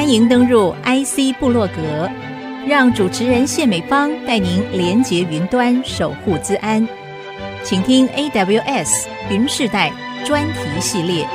欢迎登入 IC 部落格，让主持人谢美芳带您连接云端，守护资安。请听 AWS 云世代专题系列。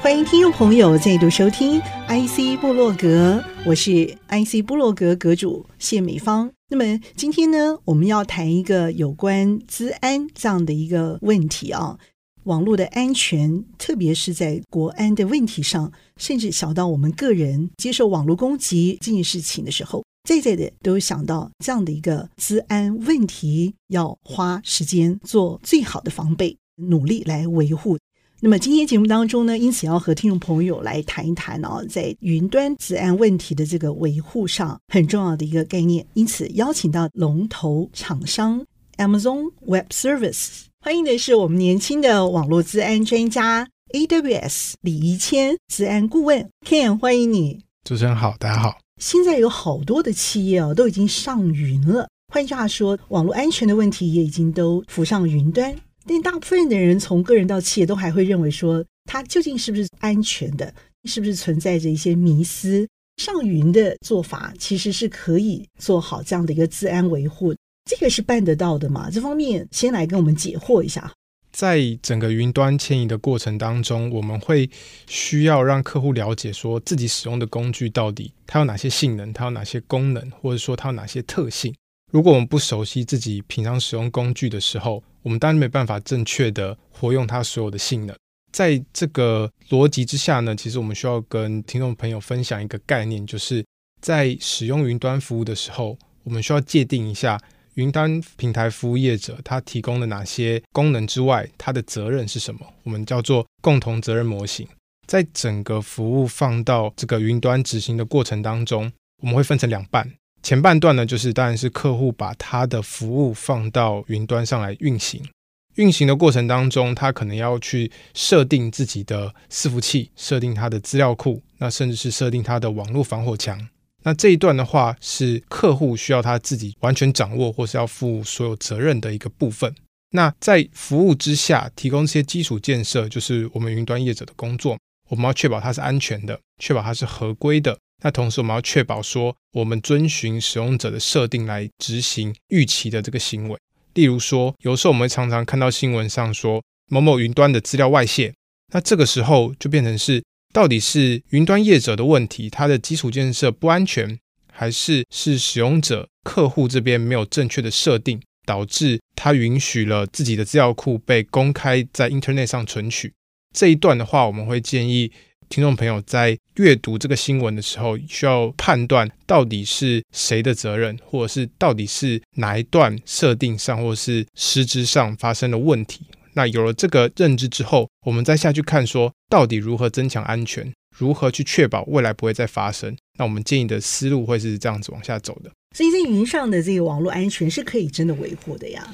欢迎听众朋友再度收听 IC 部落格，我是 IC 部落格阁主谢美芳。那么今天呢，我们要谈一个有关资安这样的一个问题啊。网络的安全，特别是在国安的问题上，甚至小到我们个人接受网络攻击这件事情的时候，在在的都想到这样的一个资安问题，要花时间做最好的防备，努力来维护。那么今天节目当中呢，因此要和听众朋友来谈一谈哦，在云端资安问题的这个维护上很重要的一个概念。因此邀请到龙头厂商 Amazon Web Service。欢迎的是我们年轻的网络治安专家 AWS 李怡谦治安顾问 Ken，欢迎你。主持人好，大家好。现在有好多的企业哦，都已经上云了。换句话说，网络安全的问题也已经都浮上云端。但大部分的人从个人到企业都还会认为说，它究竟是不是安全的？是不是存在着一些迷思？上云的做法其实是可以做好这样的一个治安维护。这个是办得到的吗？这方面先来跟我们解惑一下。在整个云端迁移的过程当中，我们会需要让客户了解说自己使用的工具到底它有哪些性能，它有哪些功能，或者说它有哪些特性。如果我们不熟悉自己平常使用工具的时候，我们当然没办法正确的活用它所有的性能。在这个逻辑之下呢，其实我们需要跟听众朋友分享一个概念，就是在使用云端服务的时候，我们需要界定一下。云端平台服务业者，他提供了哪些功能之外，他的责任是什么？我们叫做共同责任模型。在整个服务放到这个云端执行的过程当中，我们会分成两半。前半段呢，就是当然是客户把他的服务放到云端上来运行。运行的过程当中，他可能要去设定自己的伺服器，设定他的资料库，那甚至是设定他的网络防火墙。那这一段的话，是客户需要他自己完全掌握，或是要负所有责任的一个部分。那在服务之下，提供这些基础建设，就是我们云端业者的工作。我们要确保它是安全的，确保它是合规的。那同时，我们要确保说，我们遵循使用者的设定来执行预期的这个行为。例如说，有时候我们常常看到新闻上说某某云端的资料外泄，那这个时候就变成是。到底是云端业者的问题，它的基础建设不安全，还是是使用者客户这边没有正确的设定，导致他允许了自己的资料库被公开在 Internet 上存取？这一段的话，我们会建议听众朋友在阅读这个新闻的时候，需要判断到底是谁的责任，或者是到底是哪一段设定上，或是实质上发生了问题。那有了这个认知之后，我们再下去看说，到底如何增强安全，如何去确保未来不会再发生。那我们建议的思路会是这样子往下走的。所以在云上的这个网络安全是可以真的维护的呀？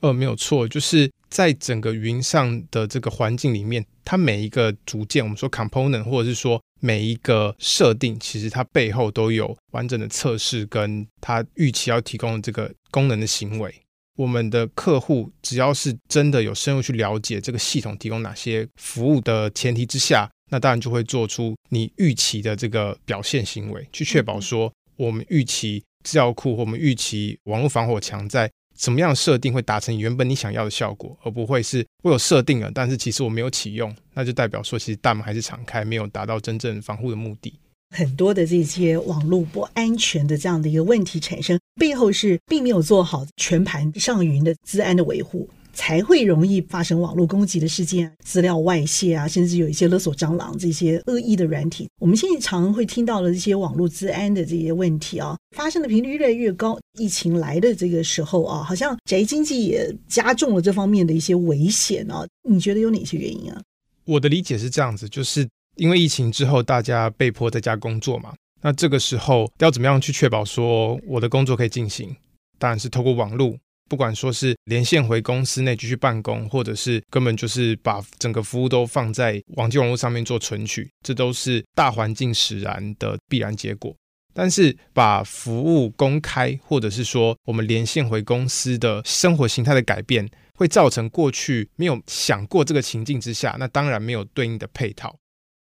呃，没有错，就是在整个云上的这个环境里面，它每一个组件，我们说 component，或者是说每一个设定，其实它背后都有完整的测试，跟它预期要提供的这个功能的行为。我们的客户只要是真的有深入去了解这个系统提供哪些服务的前提之下，那当然就会做出你预期的这个表现行为，去确保说我们预期资料库或我们预期网络防火墙在什么样设定会达成原本你想要的效果，而不会是我有设定了，但是其实我没有启用，那就代表说其实大门还是敞开，没有达到真正防护的目的。很多的这些网络不安全的这样的一个问题产生，背后是并没有做好全盘上云的资安的维护，才会容易发生网络攻击的事件、资料外泄啊，甚至有一些勒索蟑螂这些恶意的软体。我们现在常会听到的这些网络资安的这些问题啊，发生的频率越来越高。疫情来的这个时候啊，好像宅经济也加重了这方面的一些危险啊。你觉得有哪些原因啊？我的理解是这样子，就是。因为疫情之后，大家被迫在家工作嘛，那这个时候要怎么样去确保说我的工作可以进行？当然是透过网络，不管说是连线回公司内继续办公，或者是根本就是把整个服务都放在网际网络上面做存取，这都是大环境使然的必然结果。但是把服务公开，或者是说我们连线回公司的生活形态的改变，会造成过去没有想过这个情境之下，那当然没有对应的配套。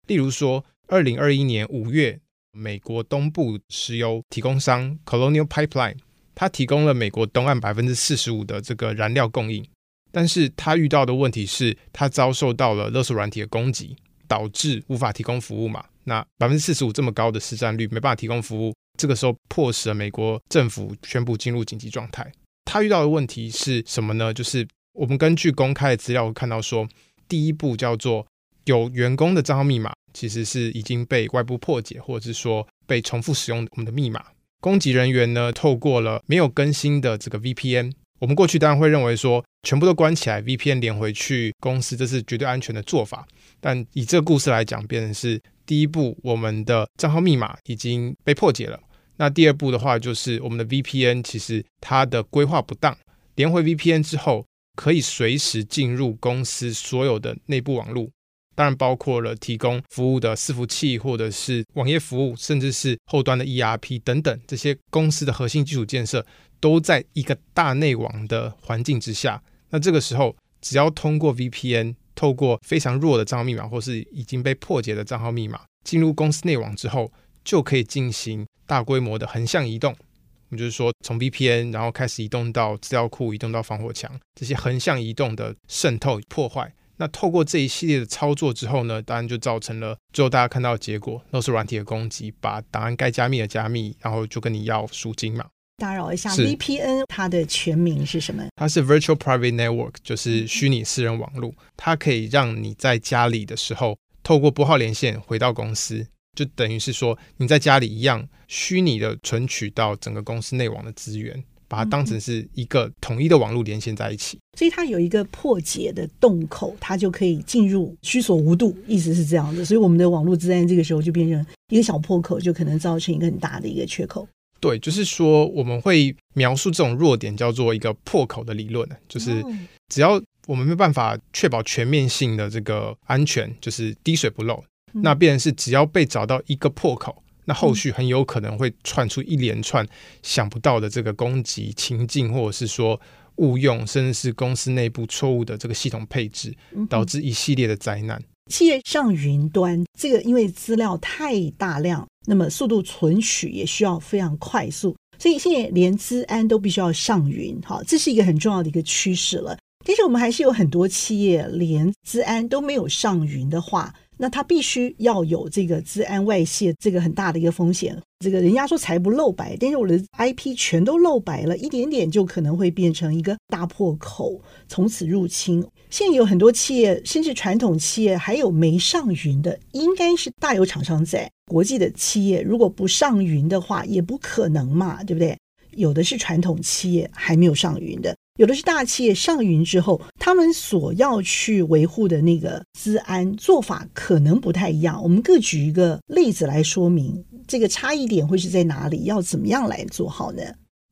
例如说，二零二一年五月，美国东部石油提供商 Colonial Pipeline，它提供了美国东岸百分之四十五的这个燃料供应，但是它遇到的问题是，它遭受到了勒索软体的攻击，导致无法提供服务嘛。那百分之四十五这么高的市占率，没办法提供服务，这个时候迫使了美国政府宣布进入紧急状态。他遇到的问题是什么呢？就是我们根据公开的资料看到说，第一步叫做有员工的账号密码，其实是已经被外部破解，或者是说被重复使用我们的密码。攻击人员呢，透过了没有更新的这个 VPN。我们过去当然会认为说，全部都关起来，VPN 连回去公司，这是绝对安全的做法。但以这个故事来讲，变成是第一步，我们的账号密码已经被破解了。那第二步的话，就是我们的 VPN 其实它的规划不当，连回 VPN 之后，可以随时进入公司所有的内部网络，当然包括了提供服务的伺服器，或者是网页服务，甚至是后端的 ERP 等等，这些公司的核心基础建设都在一个大内网的环境之下。那这个时候，只要通过 VPN，透过非常弱的账号密码，或是已经被破解的账号密码，进入公司内网之后，就可以进行大规模的横向移动。我们就是说，从 VPN 然后开始移动到资料库，移动到防火墙，这些横向移动的渗透破坏。那透过这一系列的操作之后呢，当然就造成了最后大家看到的结果，都是软体的攻击，把档案该加密的加密，然后就跟你要赎金嘛。打扰一下，VPN 它的全名是什么？它是 Virtual Private Network，就是虚拟私人网络。它可以让你在家里的时候，透过拨号连线回到公司。就等于是说，你在家里一样虚拟的存取到整个公司内网的资源，把它当成是一个统一的网络连线在一起。所以它有一个破解的洞口，它就可以进入虚索无度，意思是这样的。所以我们的网络治安这个时候就变成一个小破口，就可能造成一个很大的一个缺口。对，就是说我们会描述这种弱点叫做一个破口的理论，就是只要我们没有办法确保全面性的这个安全，就是滴水不漏。那必然是只要被找到一个破口，那后续很有可能会串出一连串想不到的这个攻击情境，或者是说误用，甚至是公司内部错误的这个系统配置，导致一系列的灾难。企业上云端这个因为资料太大量，那么速度存取也需要非常快速，所以现在连资安都必须要上云，好，这是一个很重要的一个趋势了。但是我们还是有很多企业连资安都没有上云的话。那他必须要有这个资安外泄，这个很大的一个风险。这个人家说财不露白，但是我的 IP 全都露白了，一点点就可能会变成一个大破口，从此入侵。现在有很多企业，甚至传统企业还有没上云的，应该是大有厂商在。国际的企业如果不上云的话，也不可能嘛，对不对？有的是传统企业还没有上云的。有的是大企业上云之后，他们所要去维护的那个资安做法可能不太一样。我们各举一个例子来说明这个差异点会是在哪里，要怎么样来做好呢？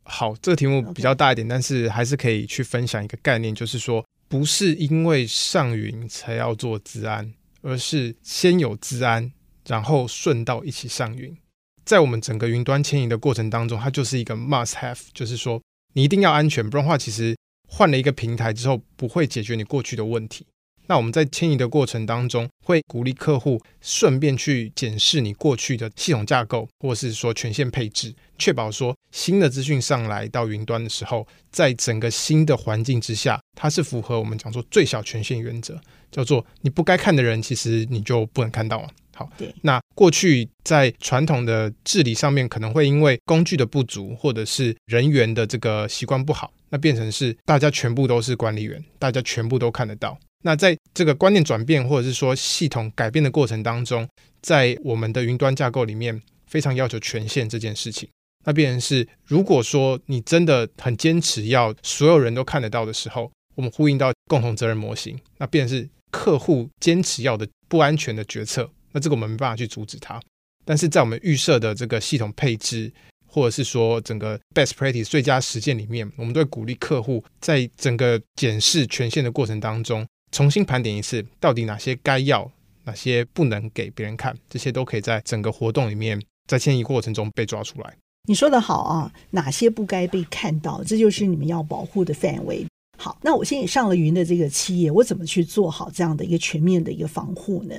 好，这个题目比较大一点，但是还是可以去分享一个概念，就是说，不是因为上云才要做资安，而是先有资安，然后顺道一起上云。在我们整个云端迁移的过程当中，它就是一个 must have，就是说。你一定要安全，不然的话，其实换了一个平台之后，不会解决你过去的问题。那我们在迁移的过程当中，会鼓励客户顺便去检视你过去的系统架构，或是说权限配置，确保说新的资讯上来到云端的时候，在整个新的环境之下，它是符合我们讲说最小权限原则，叫做你不该看的人，其实你就不能看到啊。好，对。那过去在传统的治理上面，可能会因为工具的不足，或者是人员的这个习惯不好，那变成是大家全部都是管理员，大家全部都看得到。那在这个观念转变，或者是说系统改变的过程当中，在我们的云端架构里面，非常要求权限这件事情。那变成是，如果说你真的很坚持要所有人都看得到的时候，我们呼应到共同责任模型，那变成是客户坚持要的不安全的决策。那这个我们没办法去阻止它，但是在我们预设的这个系统配置，或者是说整个 best practice 最佳实践里面，我们都会鼓励客户在整个检视权限的过程当中，重新盘点一次，到底哪些该要，哪些不能给别人看，这些都可以在整个活动里面，在迁移过程中被抓出来。你说的好啊，哪些不该被看到，这就是你们要保护的范围。好，那我现在上了云的这个企业，我怎么去做好这样的一个全面的一个防护呢？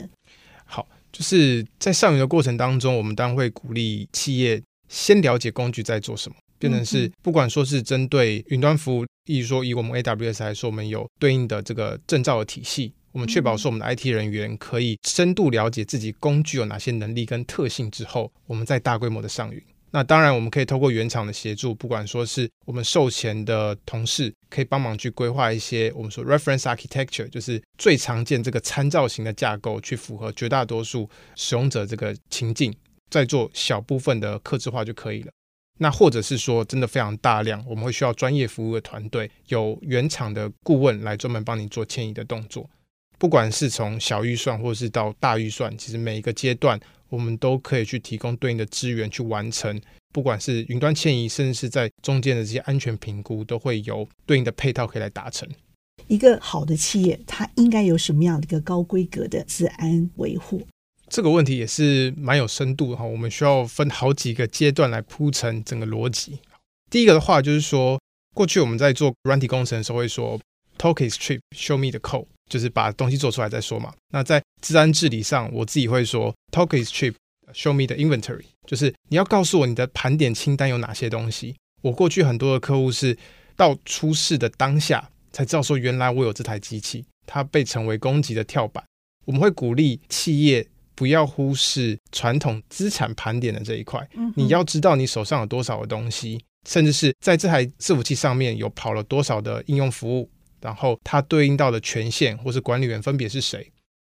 好。就是在上云的过程当中，我们当然会鼓励企业先了解工具在做什么，变成是不管说是针对云端服务，例如说以我们 AWS 来说，我们有对应的这个证照的体系，我们确保说我们的 IT 人员可以深度了解自己工具有哪些能力跟特性之后，我们再大规模的上云。那当然，我们可以透过原厂的协助，不管说是我们售前的同事，可以帮忙去规划一些我们说 reference architecture，就是最常见这个参照型的架构，去符合绝大多数使用者这个情境，再做小部分的客制化就可以了。那或者是说，真的非常大量，我们会需要专业服务的团队，有原厂的顾问来专门帮你做迁移的动作。不管是从小预算，或是到大预算，其实每一个阶段。我们都可以去提供对应的资源去完成，不管是云端迁移，甚至是在中间的这些安全评估，都会有对应的配套可以来达成。一个好的企业，它应该有什么样的一个高规格的治安维护？这个问题也是蛮有深度的哈。我们需要分好几个阶段来铺陈整个逻辑。第一个的话，就是说，过去我们在做软体工程的时候会说，Talk is trip show me the code。就是把东西做出来再说嘛。那在治安治理上，我自己会说，Talk is cheap, show me the inventory。就是你要告诉我你的盘点清单有哪些东西。我过去很多的客户是到出事的当下才知道说，原来我有这台机器，它被成为攻击的跳板。我们会鼓励企业不要忽视传统资产盘点的这一块。你要知道你手上有多少的东西，甚至是在这台伺服器上面有跑了多少的应用服务。然后它对应到的权限或是管理员分别是谁？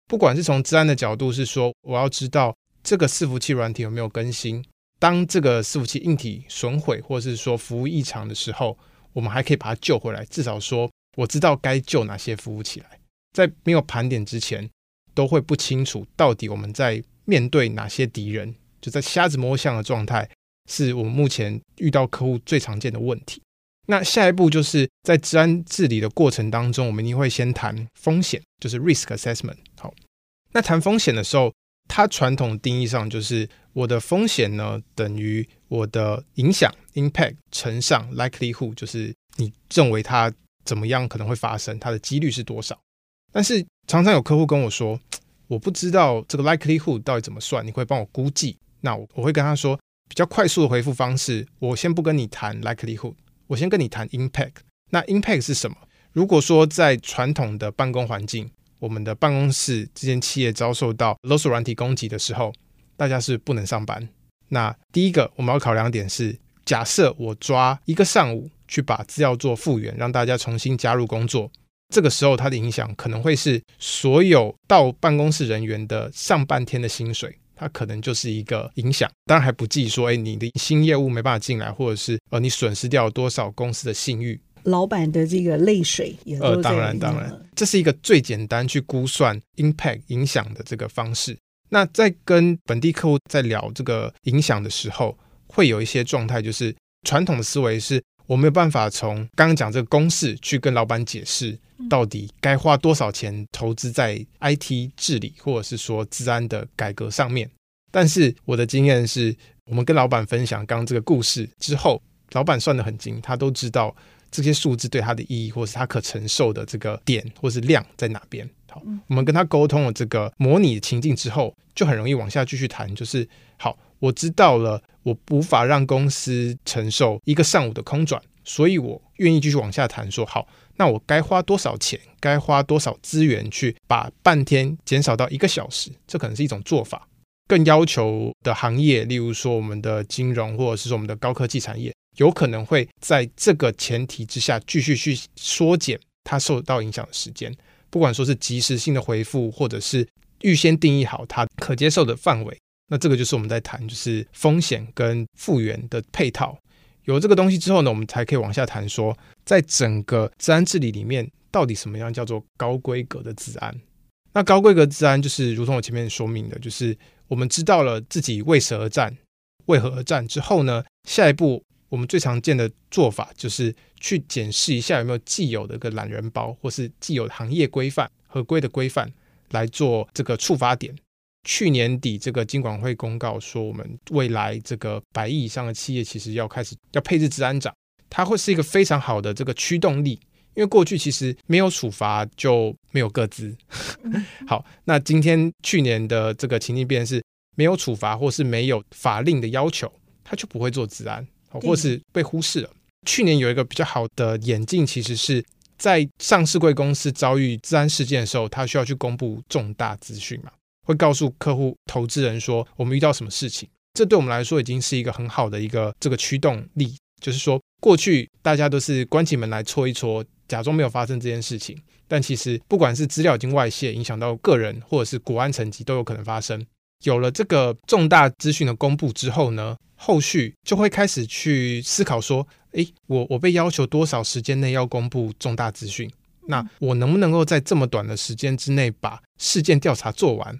不管是从治安的角度，是说我要知道这个伺服器软体有没有更新。当这个伺服器硬体损毁或是说服务异常的时候，我们还可以把它救回来。至少说我知道该救哪些服务起来。在没有盘点之前，都会不清楚到底我们在面对哪些敌人。就在瞎子摸象的状态，是我们目前遇到客户最常见的问题。那下一步就是在治安治理的过程当中，我们一定会先谈风险，就是 risk assessment。好，那谈风险的时候，它传统定义上就是我的风险呢等于我的影响 impact 乘上 likelihood，就是你认为它怎么样可能会发生，它的几率是多少。但是常常有客户跟我说，我不知道这个 likelihood 到底怎么算，你会帮我估计？那我我会跟他说，比较快速的回复方式，我先不跟你谈 likelihood。我先跟你谈 impact。那 impact 是什么？如果说在传统的办公环境，我们的办公室这间企业遭受到勒索软体攻击的时候，大家是不能上班。那第一个我们要考量点是，假设我抓一个上午去把资料做复原，让大家重新加入工作，这个时候它的影响可能会是所有到办公室人员的上半天的薪水。它可能就是一个影响，当然还不计说，哎，你的新业务没办法进来，或者是呃，你损失掉了多少公司的信誉，老板的这个泪水也呃，当然当然，这是一个最简单去估算 impact 影响的这个方式。那在跟本地客户在聊这个影响的时候，会有一些状态，就是传统的思维是我没有办法从刚刚讲这个公式去跟老板解释。到底该花多少钱投资在 IT 治理，或者是说治安的改革上面？但是我的经验是，我们跟老板分享刚刚这个故事之后，老板算得很精，他都知道这些数字对他的意义，或是他可承受的这个点或是量在哪边。好，我们跟他沟通了这个模拟情境之后，就很容易往下继续谈，就是好，我知道了，我无法让公司承受一个上午的空转，所以我愿意继续往下谈，说好。那我该花多少钱？该花多少资源去把半天减少到一个小时？这可能是一种做法。更要求的行业，例如说我们的金融，或者是说我们的高科技产业，有可能会在这个前提之下继续去缩减它受到影响的时间。不管说是及时性的回复，或者是预先定义好它可接受的范围。那这个就是我们在谈，就是风险跟复原的配套。有这个东西之后呢，我们才可以往下谈说，在整个治安治理里面，到底什么样叫做高规格的治安？那高规格治安就是如同我前面说明的，就是我们知道了自己为谁而战、为何而战之后呢，下一步我们最常见的做法就是去检视一下有没有既有的个懒人包，或是既有行业规范、合规的规范来做这个触发点。去年底，这个金管会公告说，我们未来这个百亿以上的企业，其实要开始要配置治安长，它会是一个非常好的这个驱动力。因因为过去其实没有处罚就没有各自。好，那今天去年的这个情境变是没有处罚或是没有法令的要求，他就不会做治安，或是被忽视了。去年有一个比较好的演进，其实是在上市贵公司遭遇治安事件的时候，他需要去公布重大资讯嘛，会告诉客户、投资人说我们遇到什么事情。这对我们来说已经是一个很好的一个这个驱动力，就是说过去大家都是关起门来搓一搓，假装没有发生这件事情，但其实不管是资料已经外泄，影响到个人或者是国安层级都有可能发生。有了这个重大资讯的公布之后呢，后续就会开始去思考说，诶，我我被要求多少时间内要公布重大资讯？那我能不能够在这么短的时间之内把事件调查做完？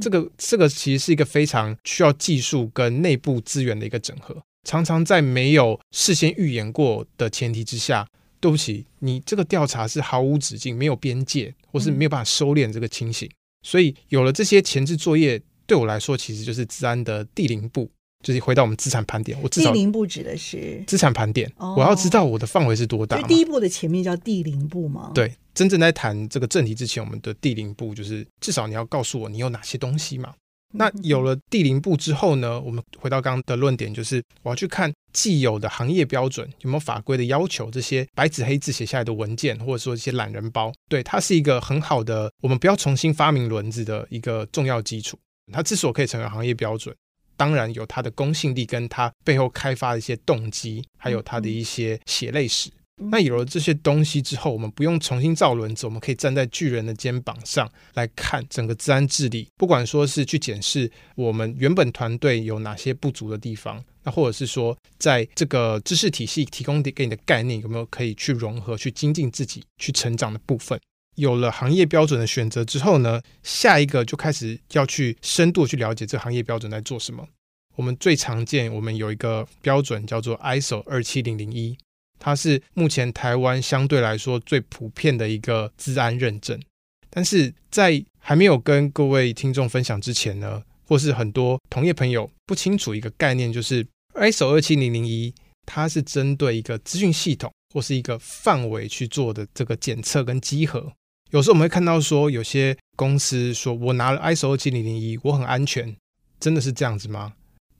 这个这个其实是一个非常需要技术跟内部资源的一个整合，常常在没有事先预演过的前提之下，对不起，你这个调查是毫无止境、没有边界，或是没有办法收敛这个情形。所以有了这些前置作业。对我来说，其实就是治安的第零步，就是回到我们资产盘点。我至少第零步指的是资产盘点，我要知道我的范围是多大。第一步的前面叫地零步吗？对，真正在谈这个正题之前，我们的地零步就是至少你要告诉我你有哪些东西嘛。那有了第零步之后呢，我们回到刚刚的论点，就是我要去看既有的行业标准有没有法规的要求，这些白纸黑字写下来的文件，或者说一些懒人包，对，它是一个很好的，我们不要重新发明轮子的一个重要基础。它之所以可以成为行业标准，当然有它的公信力，跟它背后开发的一些动机，还有它的一些血泪史。那有了这些东西之后，我们不用重新造轮子，我们可以站在巨人的肩膀上来看整个治安治理。不管说是去检视我们原本团队有哪些不足的地方，那或者是说在这个知识体系提供给你的概念有没有可以去融合、去精进自己、去成长的部分。有了行业标准的选择之后呢，下一个就开始要去深度去了解这行业标准在做什么。我们最常见，我们有一个标准叫做 ISO 二七零零一，它是目前台湾相对来说最普遍的一个资安认证。但是在还没有跟各位听众分享之前呢，或是很多同业朋友不清楚一个概念，就是 ISO 二七零零一，它是针对一个资讯系统或是一个范围去做的这个检测跟稽核。有时候我们会看到说，有些公司说我拿了 ISO 27001，我很安全，真的是这样子吗？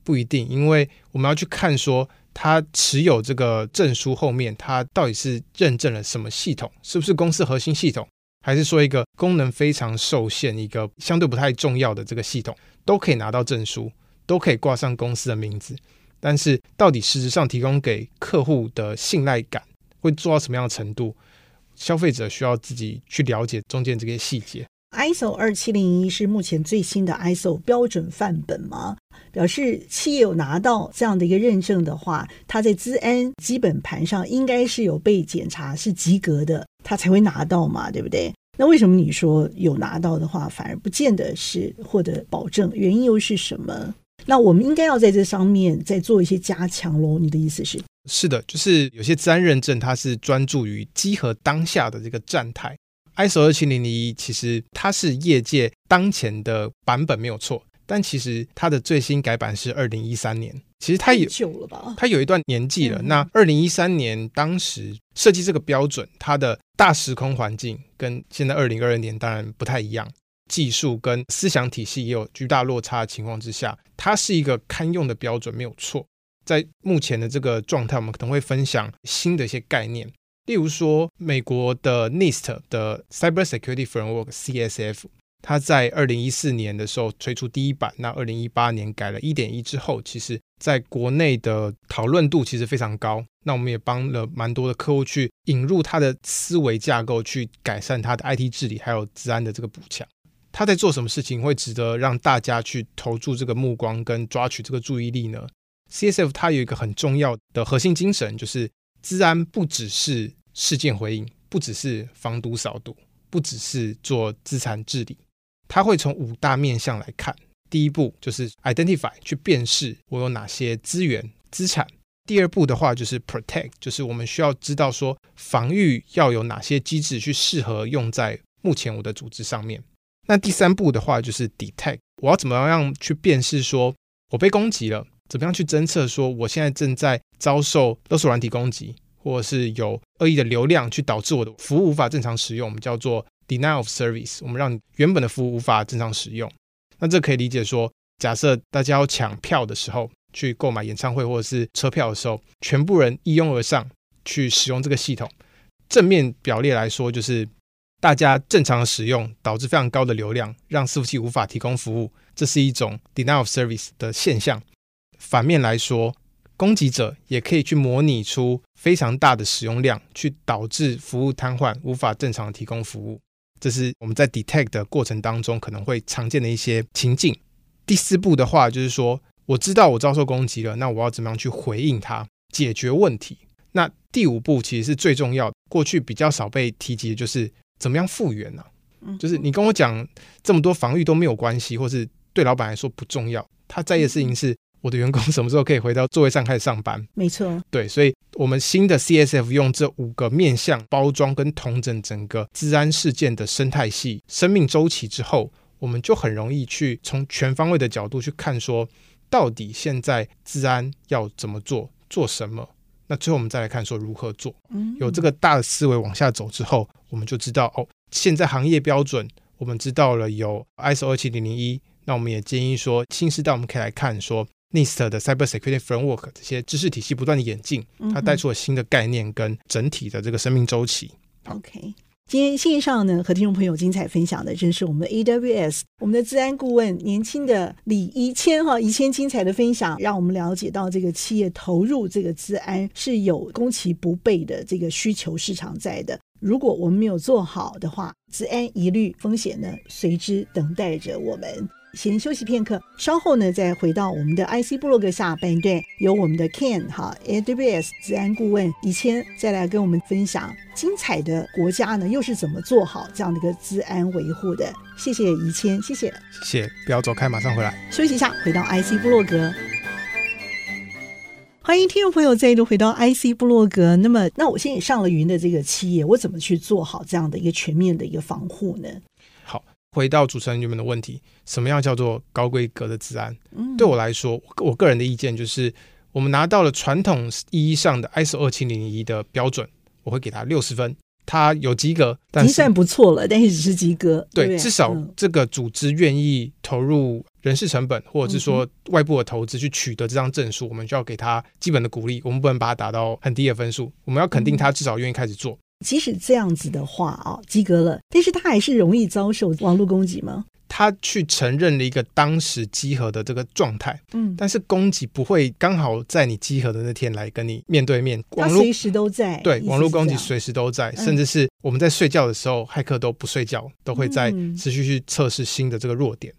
不一定，因为我们要去看说，他持有这个证书后面，他到底是认证了什么系统，是不是公司核心系统，还是说一个功能非常受限、一个相对不太重要的这个系统，都可以拿到证书，都可以挂上公司的名字，但是到底实质上提供给客户的信赖感会做到什么样的程度？消费者需要自己去了解中间这些细节。ISO 二七零一是目前最新的 ISO 标准范本吗？表示企业有拿到这样的一个认证的话，它在资安基本盘上应该是有被检查是及格的，它才会拿到嘛，对不对？那为什么你说有拿到的话，反而不见得是获得保证？原因又是什么？那我们应该要在这上面再做一些加强喽？你的意思是？是的，就是有些资安认证，它是专注于集合当下的这个站台。ISO 二七零零一其实它是业界当前的版本没有错，但其实它的最新改版是二零一三年，其实它也久了吧？它有一段年纪了。嗯、那二零一三年当时设计这个标准，它的大时空环境跟现在二零二二年当然不太一样，技术跟思想体系也有巨大落差的情况之下，它是一个堪用的标准没有错。在目前的这个状态，我们可能会分享新的一些概念，例如说，美国的 NIST 的 Cyber Security Framework CSF，它在二零一四年的时候推出第一版，那二零一八年改了一点一之后，其实在国内的讨论度其实非常高。那我们也帮了蛮多的客户去引入他的思维架构，去改善他的 IT 治理，还有治安的这个补强。他在做什么事情会值得让大家去投注这个目光跟抓取这个注意力呢？CSF 它有一个很重要的核心精神，就是资安不只是事件回应，不只是防毒扫毒，不只是做资产治理，它会从五大面向来看。第一步就是 identify 去辨识我有哪些资源资产。第二步的话就是 protect，就是我们需要知道说防御要有哪些机制去适合用在目前我的组织上面。那第三步的话就是 detect，我要怎么样去辨识说我被攻击了。怎么样去侦测说我现在正在遭受勒索软体攻击，或者是有恶意的流量去导致我的服务无法正常使用，我们叫做 denial of service，我们让原本的服务无法正常使用。那这可以理解说，假设大家要抢票的时候，去购买演唱会或者是车票的时候，全部人一拥而上去使用这个系统。正面表列来说，就是大家正常的使用导致非常高的流量，让伺服器无法提供服务，这是一种 denial of service 的现象。反面来说，攻击者也可以去模拟出非常大的使用量，去导致服务瘫痪，无法正常提供服务。这是我们在 detect 的过程当中可能会常见的一些情境。第四步的话，就是说我知道我遭受攻击了，那我要怎么样去回应它，解决问题？那第五步其实是最重要的，过去比较少被提及的就是怎么样复原呢、啊？就是你跟我讲这么多防御都没有关系，或是对老板来说不重要，他在意的事情是我的员工什么时候可以回到座位上开始上班。没错，对，所以我们新的 CSF 用这五个面向包装跟统整整个治安事件的生态系生命周期之后，我们就很容易去从全方位的角度去看，说到底现在治安要怎么做，做什么。那最后我们再来看说如何做，有这个大的思维往下走之后，我们就知道哦，现在行业标准我们知道了有 ISO 二七零零一，那我们也建议说新时代我们可以来看说 NIST 的 Cyber Security Framework 这些知识体系不断的演进，它带出了新的概念跟整体的这个生命周期。OK。今天线上呢，和听众朋友精彩分享的，正是我们的 AWS，我们的治安顾问年轻的李宜谦哈，宜谦精彩的分享，让我们了解到这个企业投入这个资安是有攻其不备的这个需求市场在的。如果我们没有做好的话，资安疑虑风险呢，随之等待着我们。先休息片刻，稍后呢再回到我们的 IC 部落格下半段，由我们的 Ken 哈 AWS 治安顾问宜谦再来跟我们分享精彩的国家呢又是怎么做好这样的一个治安维护的。谢谢宜谦，谢谢，谢谢，不要走开，马上回来。休息一下，回到 IC 部落格，欢迎听众朋友再度回到 IC 部落格。那么，那我现在上了云的这个企业，我怎么去做好这样的一个全面的一个防护呢？回到主持人原本的问题，什么样叫做高规格的治安？对我来说，我个人的意见就是，我们拿到了传统意义上的 ISO 二七零零一的标准，我会给他六十分。他有及格，但是算不错了，但是只是及格。对，对，至少这个组织愿意投入人事成本，或者是说外部的投资去取得这张证书，我们就要给他基本的鼓励。我们不能把它打到很低的分数，我们要肯定他至少愿意开始做。即使这样子的话啊，及格了，但是他还是容易遭受网络攻击吗？他去承认了一个当时集合的这个状态，嗯，但是攻击不会刚好在你集合的那天来跟你面对面，网络随时都在，对，网络攻击随时都在，甚至是我们在睡觉的时候，骇客都不睡觉，都会在持续去测试新的这个弱点。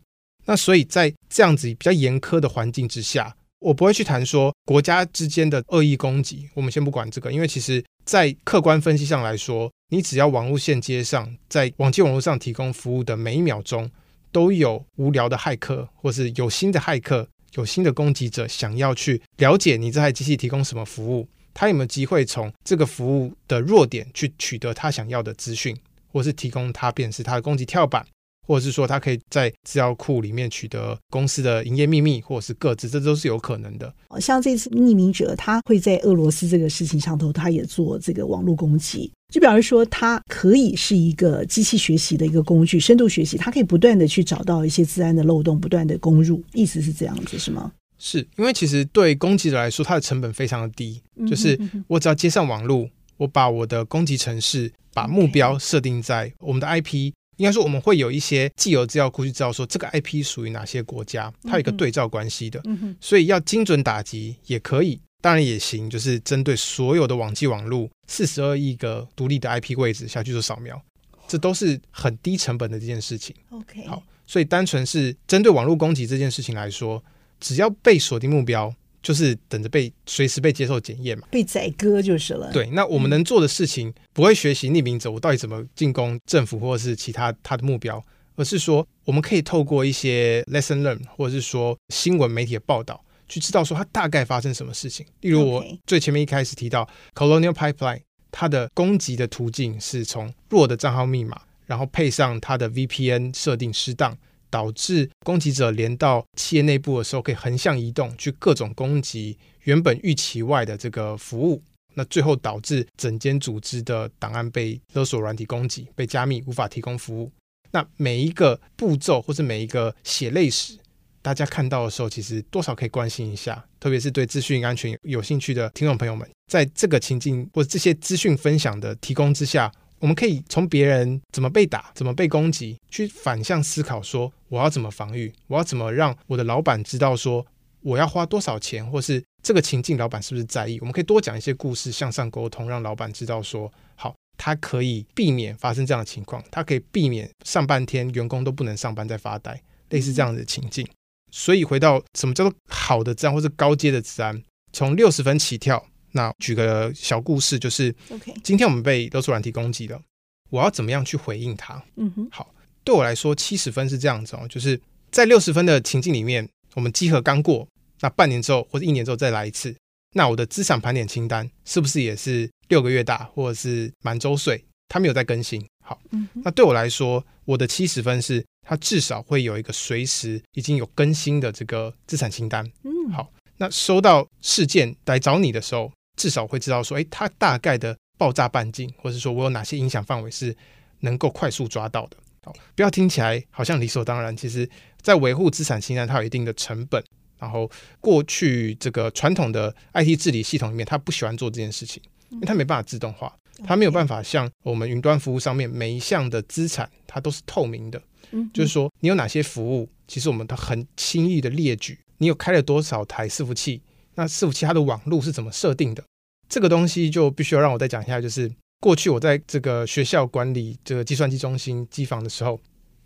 那所以在这样子比较严苛的环境之下，我不会去谈说国家之间的恶意攻击，我们先不管这个，因为其实。在客观分析上来说，你只要网络线接上，在网际网络上提供服务的每一秒钟，都有无聊的骇客，或是有新的骇客、有新的攻击者想要去了解你这台机器提供什么服务，他有没有机会从这个服务的弱点去取得他想要的资讯，或是提供他便是他的攻击跳板。或者是说，他可以在资料库里面取得公司的营业秘密，或者是各自，这都是有可能的。像这次匿名者，他会在俄罗斯这个事情上头，他也做这个网络攻击，就表示说，它可以是一个机器学习的一个工具，深度学习，它可以不断的去找到一些自然的漏洞，不断的攻入，意思是这样子，是吗？是因为其实对攻击者来说，它的成本非常的低，就是我只要接上网络，我把我的攻击程式，把目标设定在我们的 IP。应该说，我们会有一些既有资料库去知道说这个 IP 属于哪些国家，它有一个对照关系的。嗯哼。所以要精准打击也可以，当然也行，就是针对所有的网际网路四十二亿个独立的 IP 位置下去做扫描，这都是很低成本的这件事情。OK，好，所以单纯是针对网络攻击这件事情来说，只要被锁定目标。就是等着被随时被接受检验嘛，被宰割就是了。对，那我们能做的事情不会学习匿名者我到底怎么进攻政府或者是其他他的目标，而是说我们可以透过一些 lesson learn 或者是说新闻媒体的报道，去知道说它大概发生什么事情。例如我最前面一开始提到 Colonial Pipeline，它的攻击的途径是从弱的账号密码，然后配上它的 VPN 设定失当。导致攻击者连到企业内部的时候，可以横向移动去各种攻击原本预期外的这个服务。那最后导致整间组织的档案被勒索软体攻击，被加密，无法提供服务。那每一个步骤或是每一个血泪史，大家看到的时候，其实多少可以关心一下，特别是对资讯安全有兴趣的听众朋友们，在这个情境或这些资讯分享的提供之下，我们可以从别人怎么被打、怎么被攻击，去反向思考说，我要怎么防御，我要怎么让我的老板知道说，我要花多少钱，或是这个情境老板是不是在意？我们可以多讲一些故事，向上沟通，让老板知道说，好，他可以避免发生这样的情况，他可以避免上半天员工都不能上班在发呆，类似这样的情境。所以回到什么叫做好的治安，或是高阶的治安，从六十分起跳。那举个小故事，就是，OK，今天我们被勒索软体攻击了，我要怎么样去回应它？嗯哼，好，对我来说七十分是这样子哦，就是在六十分的情境里面，我们集合刚过，那半年之后或者一年之后再来一次，那我的资产盘点清单是不是也是六个月大，或者是满周岁？它没有在更新。好，那对我来说，我的七十分是它至少会有一个随时已经有更新的这个资产清单。嗯，好，那收到事件来找你的时候。至少会知道说，诶，它大概的爆炸半径，或者说我有哪些影响范围是能够快速抓到的。好，不要听起来好像理所当然。其实，在维护资产清单，它有一定的成本。然后，过去这个传统的 IT 治理系统里面，它不喜欢做这件事情，因为它没办法自动化，它没有办法像我们云端服务上面每一项的资产，它都是透明的。嗯，就是说，你有哪些服务，其实我们都很轻易的列举。你有开了多少台伺服器？那伺服器它的网路是怎么设定的？这个东西就必须要让我再讲一下，就是过去我在这个学校管理这个计算机中心机房的时候，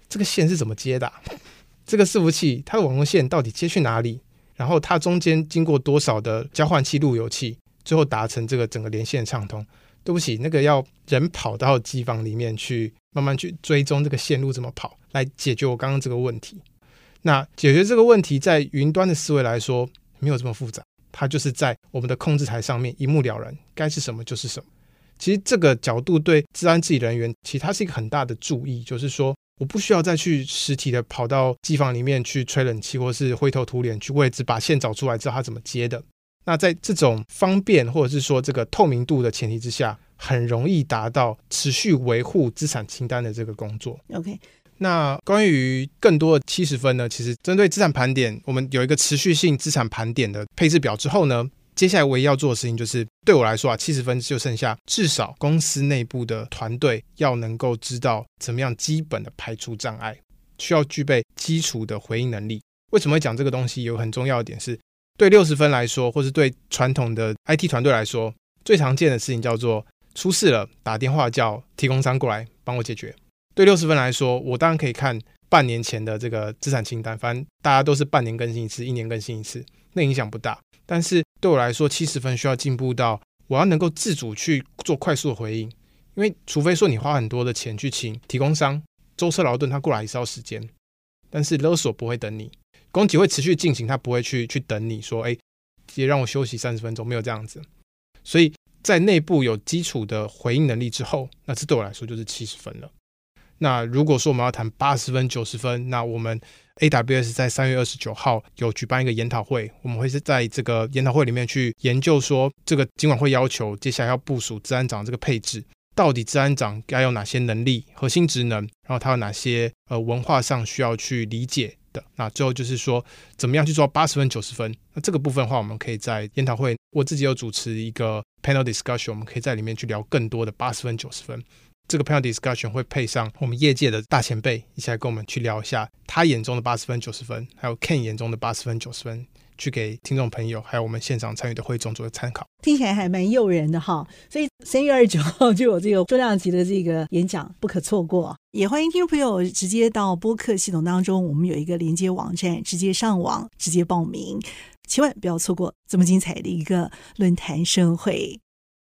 这个线是怎么接的？这个伺服器它的网络线到底接去哪里？然后它中间经过多少的交换器、路由器，最后达成这个整个连线畅通？对不起，那个要人跑到机房里面去，慢慢去追踪这个线路怎么跑，来解决我刚刚这个问题。那解决这个问题，在云端的思维来说，没有这么复杂。它就是在我们的控制台上面一目了然，该是什么就是什么。其实这个角度对治安治理人员，其实它是一个很大的注意，就是说我不需要再去实体的跑到机房里面去吹冷气，或是灰头土脸去位置把线找出来，知道它怎么接的。那在这种方便或者是说这个透明度的前提之下，很容易达到持续维护资产清单的这个工作。OK。那关于更多的七十分呢？其实针对资产盘点，我们有一个持续性资产盘点的配置表之后呢，接下来唯一要做的事情就是，对我来说啊，七十分就剩下至少公司内部的团队要能够知道怎么样基本的排除障碍，需要具备基础的回应能力。为什么会讲这个东西？有很重要的点是，对六十分来说，或是对传统的 IT 团队来说，最常见的事情叫做出事了，打电话叫提供商过来帮我解决。对六十分来说，我当然可以看半年前的这个资产清单，反正大家都是半年更新一次，一年更新一次，那影响不大。但是对我来说，七十分需要进步到我要能够自主去做快速的回应，因为除非说你花很多的钱去请提供商舟车劳顿，他过来也是要时间，但是勒索不会等你，攻击会持续进行，他不会去去等你说，哎，也让我休息三十分钟，没有这样子。所以在内部有基础的回应能力之后，那这对我来说就是七十分了。那如果说我们要谈八十分、九十分，那我们 AWS 在三月二十九号有举办一个研讨会，我们会是在这个研讨会里面去研究说，这个尽管会要求接下来要部署治安长这个配置，到底治安长该有哪些能力、核心职能，然后他有哪些呃文化上需要去理解的。那最后就是说，怎么样去做八十分、九十分？那这个部分的话，我们可以在研讨会，我自己有主持一个 panel discussion，我们可以在里面去聊更多的八十分、九十分。这个 panel discussion 会配上我们业界的大前辈一起来跟我们去聊一下他眼中的八十分、九十分，还有 Ken 眼中的八十分、九十分，去给听众朋友还有我们现场参与的会众做个参考。听起来还蛮诱人的哈，所以三月二十九号就有这个重量级的这个演讲，不可错过。也欢迎听众朋友直接到播客系统当中，我们有一个连接网站，直接上网直接报名，千万不要错过这么精彩的一个论坛盛会。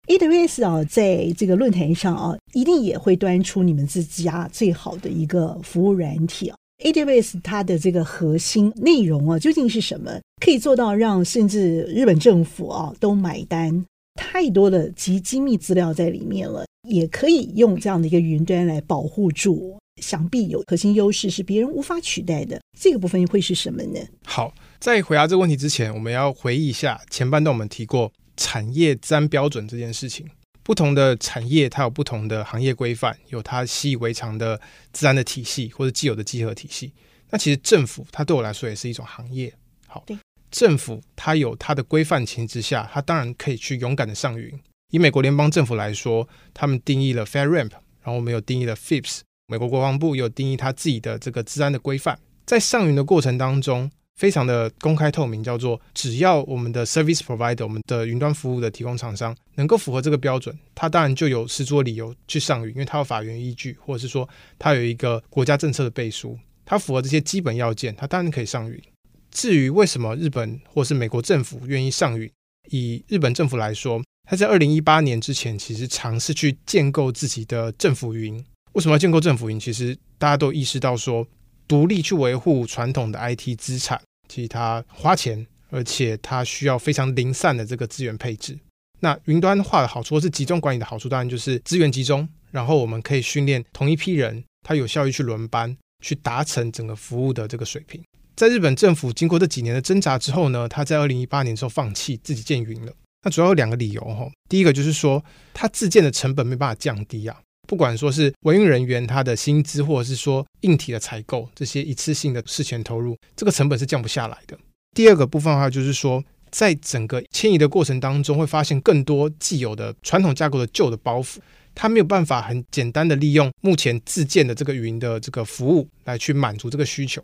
AWS 啊，在这个论坛上啊，一定也会端出你们自家最好的一个服务软体啊。AWS 它的这个核心内容啊，究竟是什么？可以做到让甚至日本政府啊都买单？太多的极机密资料在里面了，也可以用这样的一个云端来保护住。想必有核心优势是别人无法取代的。这个部分会是什么呢？好，在回答这个问题之前，我们要回忆一下前半段我们提过。产业资安标准这件事情。不同的产业它有不同的行业规范，有它习以为常的自然的体系或者既有的集合体系。那其实政府它对我来说也是一种行业。好，对政府它有它的规范情之下，它当然可以去勇敢的上云。以美国联邦政府来说，他们定义了 FairRamp，然后我们有定义了 FIPS。美国国防部有定义它自己的这个治安的规范，在上云的过程当中，非常的公开透明，叫做只要我们的 service provider，我们的云端服务的提供厂商能够符合这个标准，他当然就有十足理由去上云，因为他有法源依据，或者是说他有一个国家政策的背书，他符合这些基本要件，他当然可以上云。至于为什么日本或是美国政府愿意上云，以日本政府来说，他在二零一八年之前其实尝试去建构自己的政府云。为什么要建构政府云？其实大家都意识到说，独立去维护传统的 IT 资产，其实它花钱，而且它需要非常零散的这个资源配置。那云端化的好处，是集中管理的好处，当然就是资源集中，然后我们可以训练同一批人，他有效率去轮班，去达成整个服务的这个水平。在日本政府经过这几年的挣扎之后呢，他在二零一八年的时候放弃自己建云了。那主要有两个理由哈，第一个就是说，他自建的成本没办法降低啊。不管说是维运人员他的薪资，或者是说硬体的采购，这些一次性的事前投入，这个成本是降不下来的。第二个部分的话，就是说在整个迁移的过程当中，会发现更多既有的传统架构的旧的包袱，它没有办法很简单的利用目前自建的这个云的这个服务来去满足这个需求。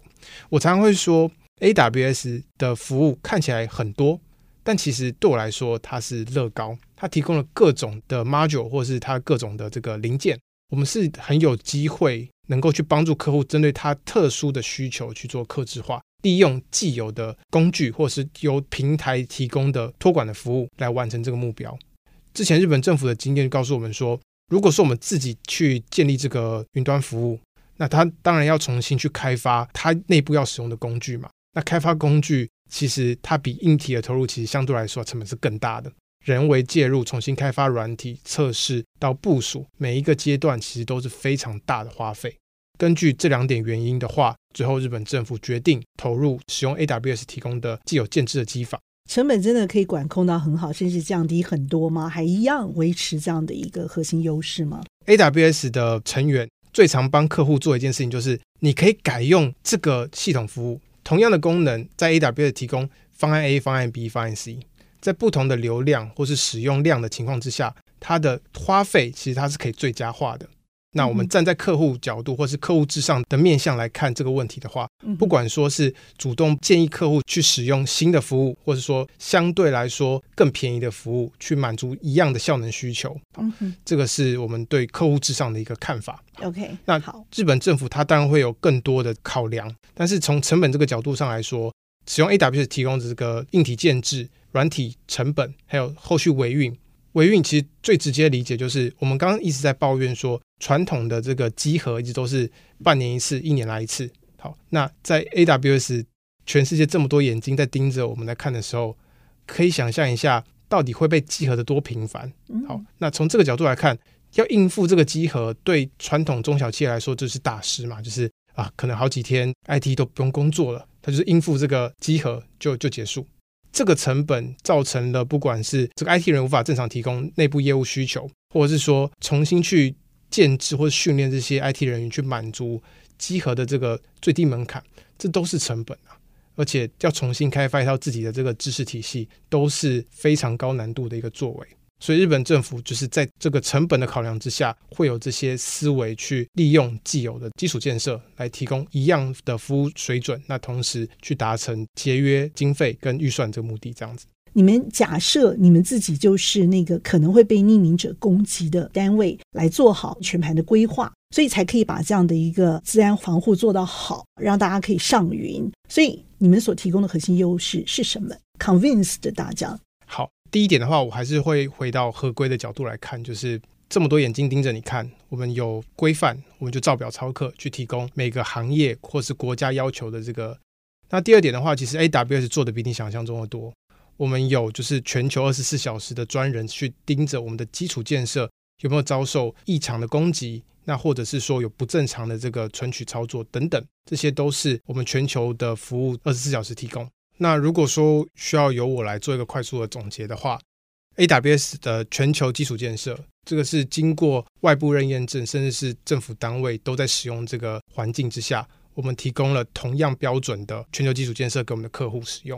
我常常会说，AWS 的服务看起来很多。但其实对我来说，它是乐高，它提供了各种的 module 或是它各种的这个零件，我们是很有机会能够去帮助客户针对他特殊的需求去做客制化，利用既有的工具或是由平台提供的托管的服务来完成这个目标。之前日本政府的经验告诉我们说，如果说我们自己去建立这个云端服务，那它当然要重新去开发它内部要使用的工具嘛，那开发工具。其实它比硬体的投入其实相对来说成本是更大的，人为介入重新开发软体测试到部署，每一个阶段其实都是非常大的花费。根据这两点原因的话，最后日本政府决定投入使用 AWS 提供的既有建制的机房，成本真的可以管控到很好，甚至降低很多吗？还一样维持这样的一个核心优势吗？AWS 的成员最常帮客户做一件事情，就是你可以改用这个系统服务。同样的功能，在 AWS 提供方案 A、方案 B、方案 C，在不同的流量或是使用量的情况之下，它的花费其实它是可以最佳化的。那我们站在客户角度，或是客户至上的面向来看这个问题的话，不管说是主动建议客户去使用新的服务，或者说相对来说更便宜的服务，去满足一样的效能需求，这个是我们对客户至上的一个看法。OK，那好，日本政府它当然会有更多的考量，但是从成本这个角度上来说，使用 AWS 提供的这个硬体建制、软体成本，还有后续维运。维运其实最直接的理解就是，我们刚刚一直在抱怨说，传统的这个集合一直都是半年一次，一年来一次。好，那在 AWS 全世界这么多眼睛在盯着我们来看的时候，可以想象一下，到底会被集合的多频繁。好，那从这个角度来看，要应付这个集合，对传统中小企业来说就是大事嘛，就是啊，可能好几天 IT 都不用工作了，它就是应付这个集合就就结束。这个成本造成了，不管是这个 IT 人无法正常提供内部业务需求，或者是说重新去建制或者训练这些 IT 人员去满足集合的这个最低门槛，这都是成本啊！而且要重新开发一套自己的这个知识体系，都是非常高难度的一个作为。所以日本政府就是在这个成本的考量之下，会有这些思维去利用既有的基础建设来提供一样的服务水准，那同时去达成节约经费跟预算这个目的，这样子。你们假设你们自己就是那个可能会被匿名者攻击的单位，来做好全盘的规划，所以才可以把这样的一个资安防护做到好，让大家可以上云。所以你们所提供的核心优势是什么？Convinced 大家。第一点的话，我还是会回到合规的角度来看，就是这么多眼睛盯着你看，我们有规范，我们就照表操课去提供每个行业或是国家要求的这个。那第二点的话，其实 AWS 做的比你想象中的多，我们有就是全球二十四小时的专人去盯着我们的基础建设有没有遭受异常的攻击，那或者是说有不正常的这个存取操作等等，这些都是我们全球的服务二十四小时提供。那如果说需要由我来做一个快速的总结的话，AWS 的全球基础建设，这个是经过外部认验证，甚至是政府单位都在使用这个环境之下，我们提供了同样标准的全球基础建设给我们的客户使用。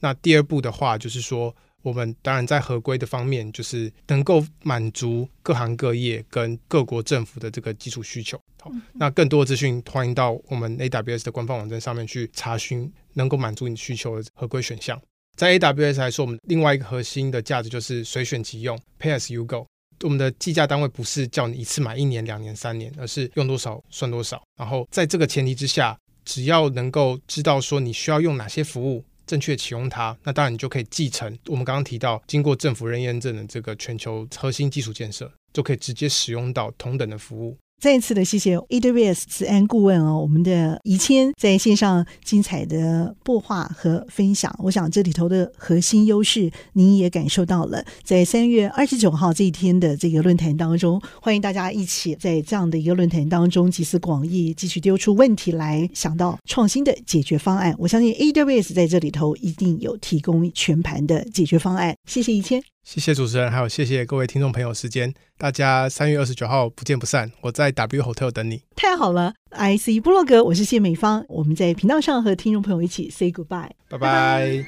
那第二步的话，就是说，我们当然在合规的方面，就是能够满足各行各业跟各国政府的这个基础需求。好，那更多的资讯，欢迎到我们 AWS 的官方网站上面去查询，能够满足你需求的合规选项。在 AWS 来说，我们另外一个核心的价值就是随选即用，Pay as you go。我们的计价单位不是叫你一次买一年、两年、三年，而是用多少算多少。然后在这个前提之下，只要能够知道说你需要用哪些服务，正确启用它，那当然你就可以继承我们刚刚提到经过政府认验证的这个全球核心基础建设，就可以直接使用到同等的服务。再一次的谢谢 AWS 资安顾问哦，我们的宜谦在线上精彩的播话和分享，我想这里头的核心优势您也感受到了。在三月二十九号这一天的这个论坛当中，欢迎大家一起在这样的一个论坛当中集思广益，继续丢出问题来，想到创新的解决方案。我相信 AWS 在这里头一定有提供全盘的解决方案。谢谢宜谦。谢谢主持人，还有谢谢各位听众朋友时间，大家三月二十九号不见不散，我在 W Hotel 等你。太好了，IC 部落格，我是谢美芳，我们在频道上和听众朋友一起 say goodbye，拜拜。